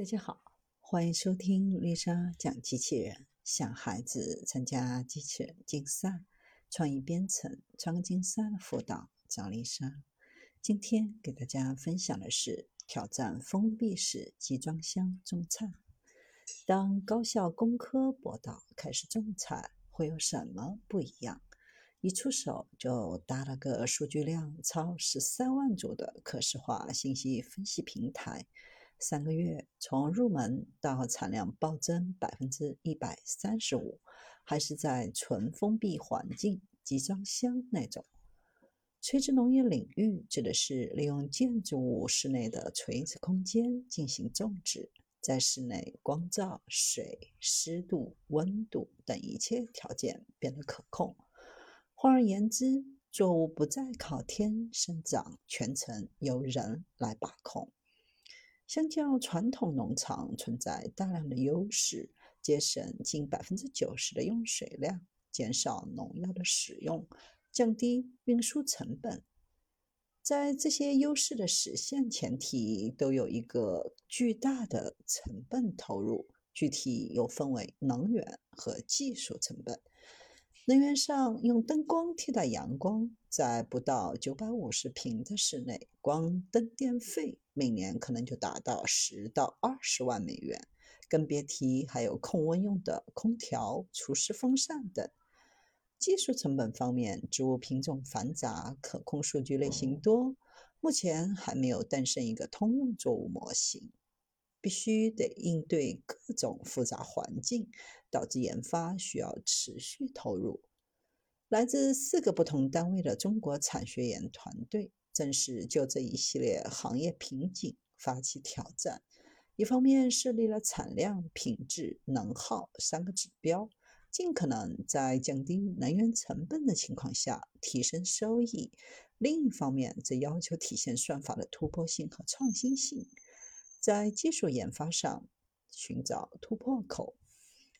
大家好，欢迎收听丽莎讲机器人。想孩子参加机器人竞赛、创意编程、创竞赛的辅导，找丽莎。今天给大家分享的是挑战封闭式集装箱种菜。当高校工科博导开始种菜，会有什么不一样？一出手就搭了个数据量超十三万组的可视化信息分析平台。三个月，从入门到产量暴增百分之一百三十五，还是在纯封闭环境集装箱那种。垂直农业领域指的是利用建筑物室内的垂直空间进行种植，在室内光照、水、湿度、温度等一切条件变得可控。换而言之，作物不再靠天生长，全程由人来把控。相较传统农场，存在大量的优势，节省近百分之九十的用水量，减少农药的使用，降低运输成本。在这些优势的实现前提，都有一个巨大的成本投入，具体又分为能源和技术成本。能源上，用灯光替代阳光，在不到九百五十平的室内，光灯电费每年可能就达到十到二十万美元，更别提还有控温用的空调、除湿风扇等。技术成本方面，植物品种繁杂，可控数据类型多，目前还没有诞生一个通用作物模型。必须得应对各种复杂环境，导致研发需要持续投入。来自四个不同单位的中国产学研团队，正是就这一系列行业瓶颈发起挑战。一方面设立了产量、品质、能耗三个指标，尽可能在降低能源成本的情况下提升收益；另一方面则要求体现算法的突破性和创新性。在技术研发上寻找突破口，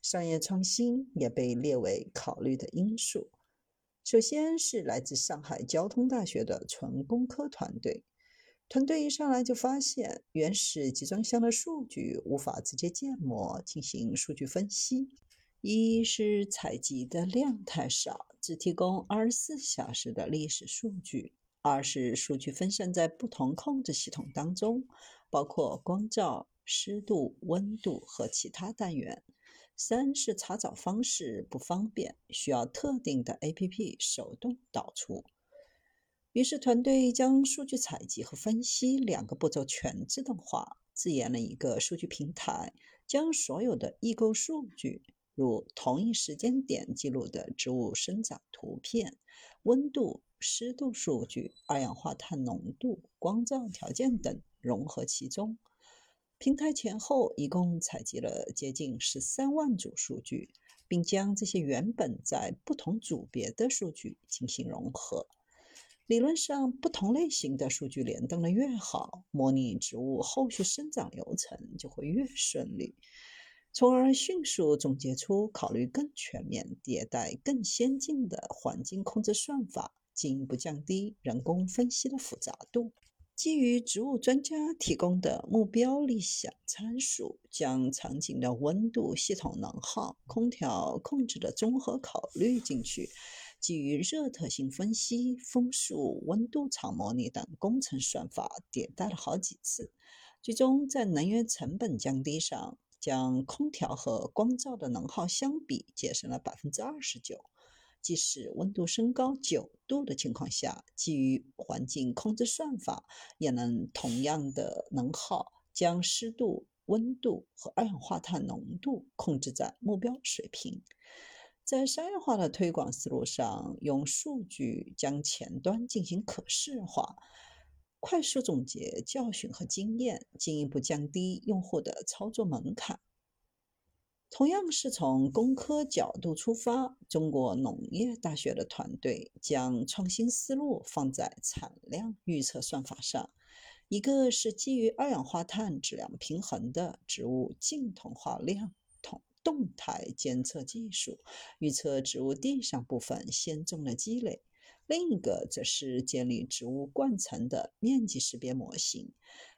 商业创新也被列为考虑的因素。首先是来自上海交通大学的纯工科团队，团队一上来就发现，原始集装箱的数据无法直接建模进行数据分析。一是采集的量太少，只提供二十四小时的历史数据；二是数据分散在不同控制系统当中。包括光照、湿度、温度和其他单元。三是查找方式不方便，需要特定的 APP 手动导出。于是团队将数据采集和分析两个步骤全自动化，自研了一个数据平台，将所有的异构数据，如同一时间点记录的植物生长图片、温度、湿度数据、二氧化碳浓度、光照条件等。融合其中，平台前后一共采集了接近十三万组数据，并将这些原本在不同组别的数据进行融合。理论上，不同类型的数据联动的越好，模拟植物后续生长流程就会越顺利，从而迅速总结出考虑更全面、迭代更先进的环境控制算法，进一步降低人工分析的复杂度。基于植物专家提供的目标理想参数，将场景的温度、系统能耗、空调控制的综合考虑进去。基于热特性分析、风速、温度场模拟等工程算法，迭代了好几次。最终在能源成本降低上，将空调和光照的能耗相比节省了百分之二十九。即使温度升高九度的情况下，基于环境控制算法，也能同样的能耗将湿度、温度和二氧化碳浓度控制在目标水平。在商业化的推广思路上，用数据将前端进行可视化，快速总结教训和经验，进一步降低用户的操作门槛。同样是从工科角度出发，中国农业大学的团队将创新思路放在产量预测算法上。一个是基于二氧化碳质量平衡的植物净同化量同动态监测技术，预测植物地上部分先种的积累；另一个则是建立植物冠层的面积识别模型，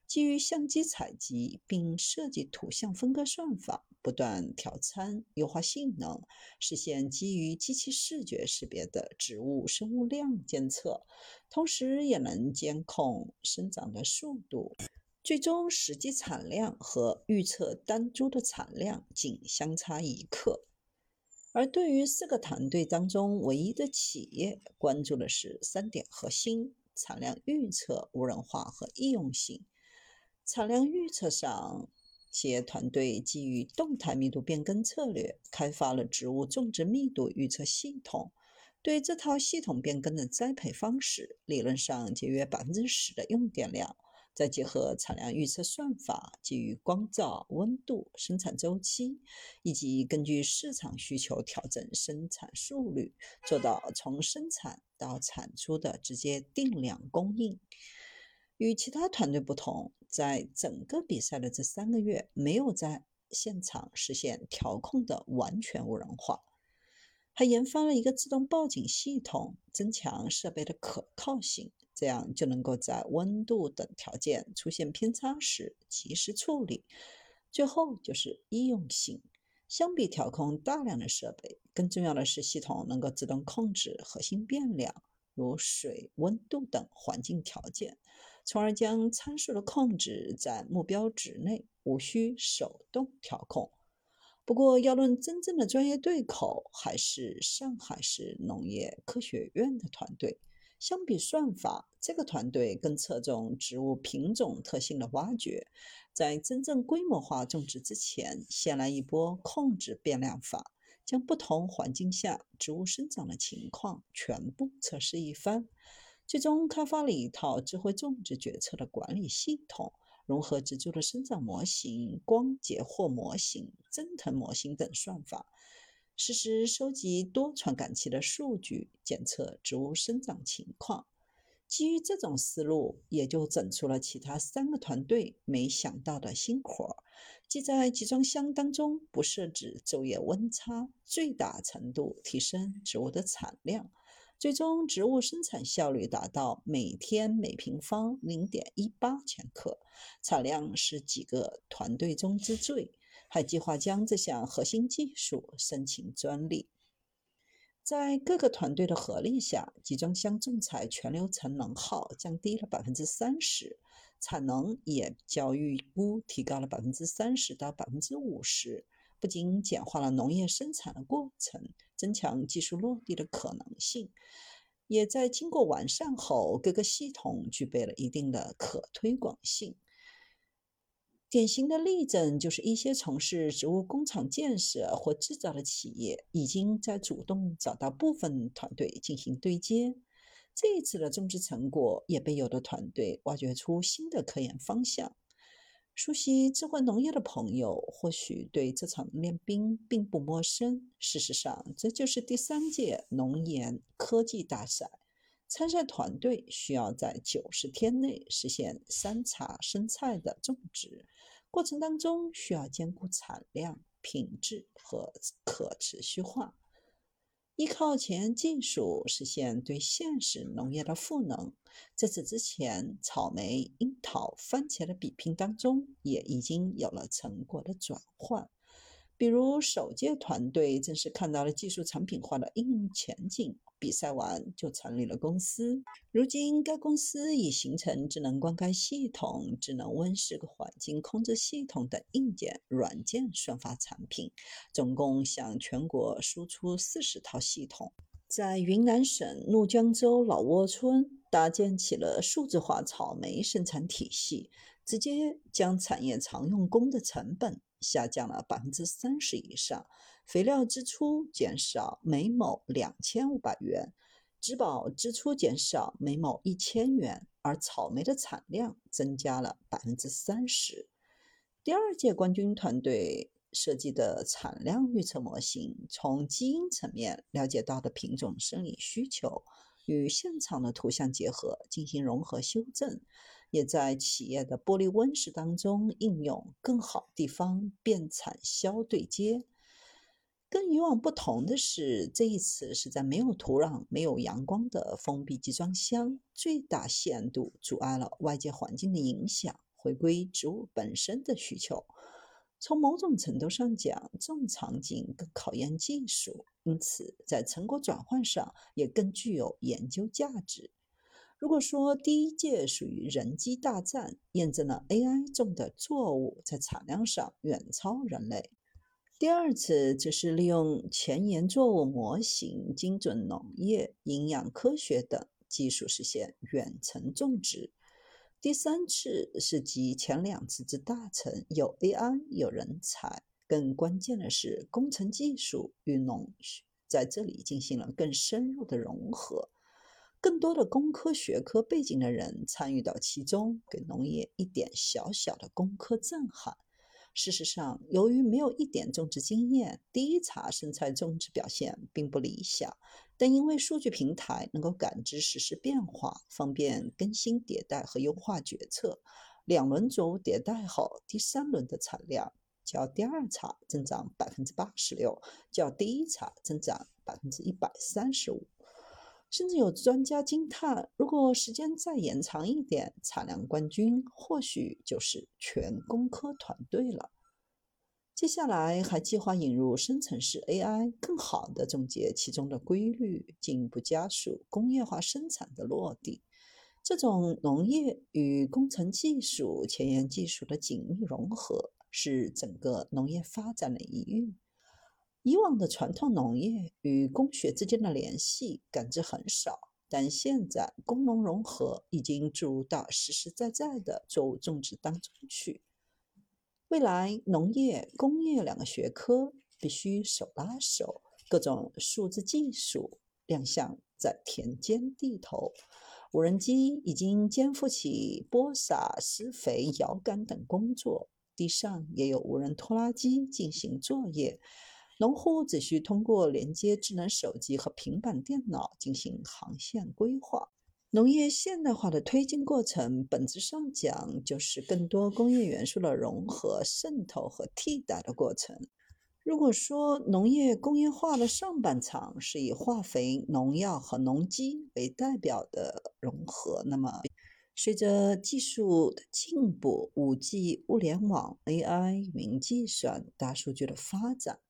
基于相机采集并设计图像分割算法，不断调参、优化性能，实现基于机器视觉识别的植物生物量监测，同时也能监控生长的速度。最终实际产量和预测单株的产量仅相差一克。而对于四个团队当中唯一的企业，关注的是三点核心：产量预测、无人化和易用性。产量预测上，企业团队基于动态密度变更策略，开发了植物种植密度预测系统。对这套系统变更的栽培方式，理论上节约百分之十的用电量。再结合产量预测算法，基于光照、温度、生产周期，以及根据市场需求调整生产速率，做到从生产到产出的直接定量供应。与其他团队不同，在整个比赛的这三个月，没有在现场实现调控的完全无人化，还研发了一个自动报警系统，增强设备的可靠性。这样就能够在温度等条件出现偏差时及时处理。最后就是易用性，相比调控大量的设备，更重要的是系统能够自动控制核心变量，如水、温度等环境条件，从而将参数的控制在目标值内，无需手动调控。不过，要论真正的专业对口，还是上海市农业科学院的团队。相比算法，这个团队更侧重植物品种特性的挖掘，在真正规模化种植之前，先来一波控制变量法，将不同环境下植物生长的情况全部测试一番，最终开发了一套智慧种植决策的管理系统，融合植株的生长模型、光解获模型、蒸腾模型等算法。实时收集多传感器的数据，检测植物生长情况。基于这种思路，也就整出了其他三个团队没想到的新活儿，即在集装箱当中不设置昼夜温差，最大程度提升植物的产量，最终植物生产效率达到每天每平方零点一八千克，产量是几个团队中之最。还计划将这项核心技术申请专利。在各个团队的合力下，集装箱种采全流程能耗降低了百分之三十，产能也较预估提高了百分之三十到百分之五十。不仅简化了农业生产的过程，增强技术落地的可能性，也在经过完善后，各个系统具备了一定的可推广性。典型的例证就是一些从事植物工厂建设或制造的企业，已经在主动找到部分团队进行对接。这一次的种植成果也被有的团队挖掘出新的科研方向。熟悉智慧农业的朋友或许对这场练兵并不陌生。事实上，这就是第三届农研科技大赛。参赛团队需要在九十天内实现山茶生菜的种植，过程当中需要兼顾产量、品质和可持续化，依靠前沿技术实现对现实农业的赋能。在此之前，草莓、樱桃、番茄的比拼当中也已经有了成果的转换。比如，首届团队正是看到了技术产品化的应用前景，比赛完就成立了公司。如今，该公司已形成智能灌溉系统、智能温室环境控制系统等硬件、软件算法产品，总共向全国输出四十套系统。在云南省怒江州老挝村搭建起了数字化草莓生产体系，直接将产业常用工的成本。下降了百分之三十以上，肥料支出减少每亩两千五百元，植保支出减少每亩一千元，而草莓的产量增加了百分之三十。第二届冠军团队设计的产量预测模型，从基因层面了解到的品种生理需求，与现场的图像结合进行融合修正。也在企业的玻璃温室当中应用，更好地方变产销对接。跟以往不同的是，这一次是在没有土壤、没有阳光的封闭集装箱，最大限度阻碍了外界环境的影响，回归植物本身的需求。从某种程度上讲，这种场景更考验技术，因此在成果转换上也更具有研究价值。如果说第一届属于人机大战，验证了 AI 种的作物在产量上远超人类；第二次则是利用前沿作物模型、精准农业、营养科学等技术实现远程种植。第三次是集前两次之大成，有 AI 有人才，更关键的是工程技术与农学在这里进行了更深入的融合，更多的工科学科背景的人参与到其中，给农业一点小小的工科震撼。事实上，由于没有一点种植经验，第一茬生菜种植表现并不理想。但因为数据平台能够感知实时变化，方便更新迭代和优化决策，两轮作物迭代后，第三轮的产量较第二茬增长百分之八十六，较第一茬增长百分之一百三十五。甚至有专家惊叹：如果时间再延长一点，产量冠军或许就是全工科团队了。接下来还计划引入生成式 AI，更好地总结其中的规律，进一步加速工业化生产的落地。这种农业与工程技术、前沿技术的紧密融合，是整个农业发展的一运。以往的传统农业与工学之间的联系感知很少，但现在工农融合已经注入到实实在在的作物种植当中去。未来农业、工业两个学科必须手拉手，各种数字技术亮相在田间地头。无人机已经肩负起播撒、施肥、遥感等工作，地上也有无人拖拉机进行作业。农户只需通过连接智能手机和平板电脑进行航线规划。农业现代化的推进过程，本质上讲就是更多工业元素的融合、渗透和替代的过程。如果说农业工业化的上半场是以化肥、农药和农机为代表的融合，那么随着技术的进步，五 G、物联网、AI、云计算、大数据的发展。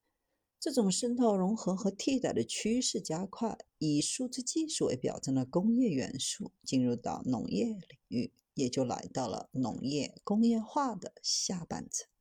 这种渗透、融合和替代的趋势加快，以数字技术为表征的工业元素进入到农业领域，也就来到了农业工业化的下半程。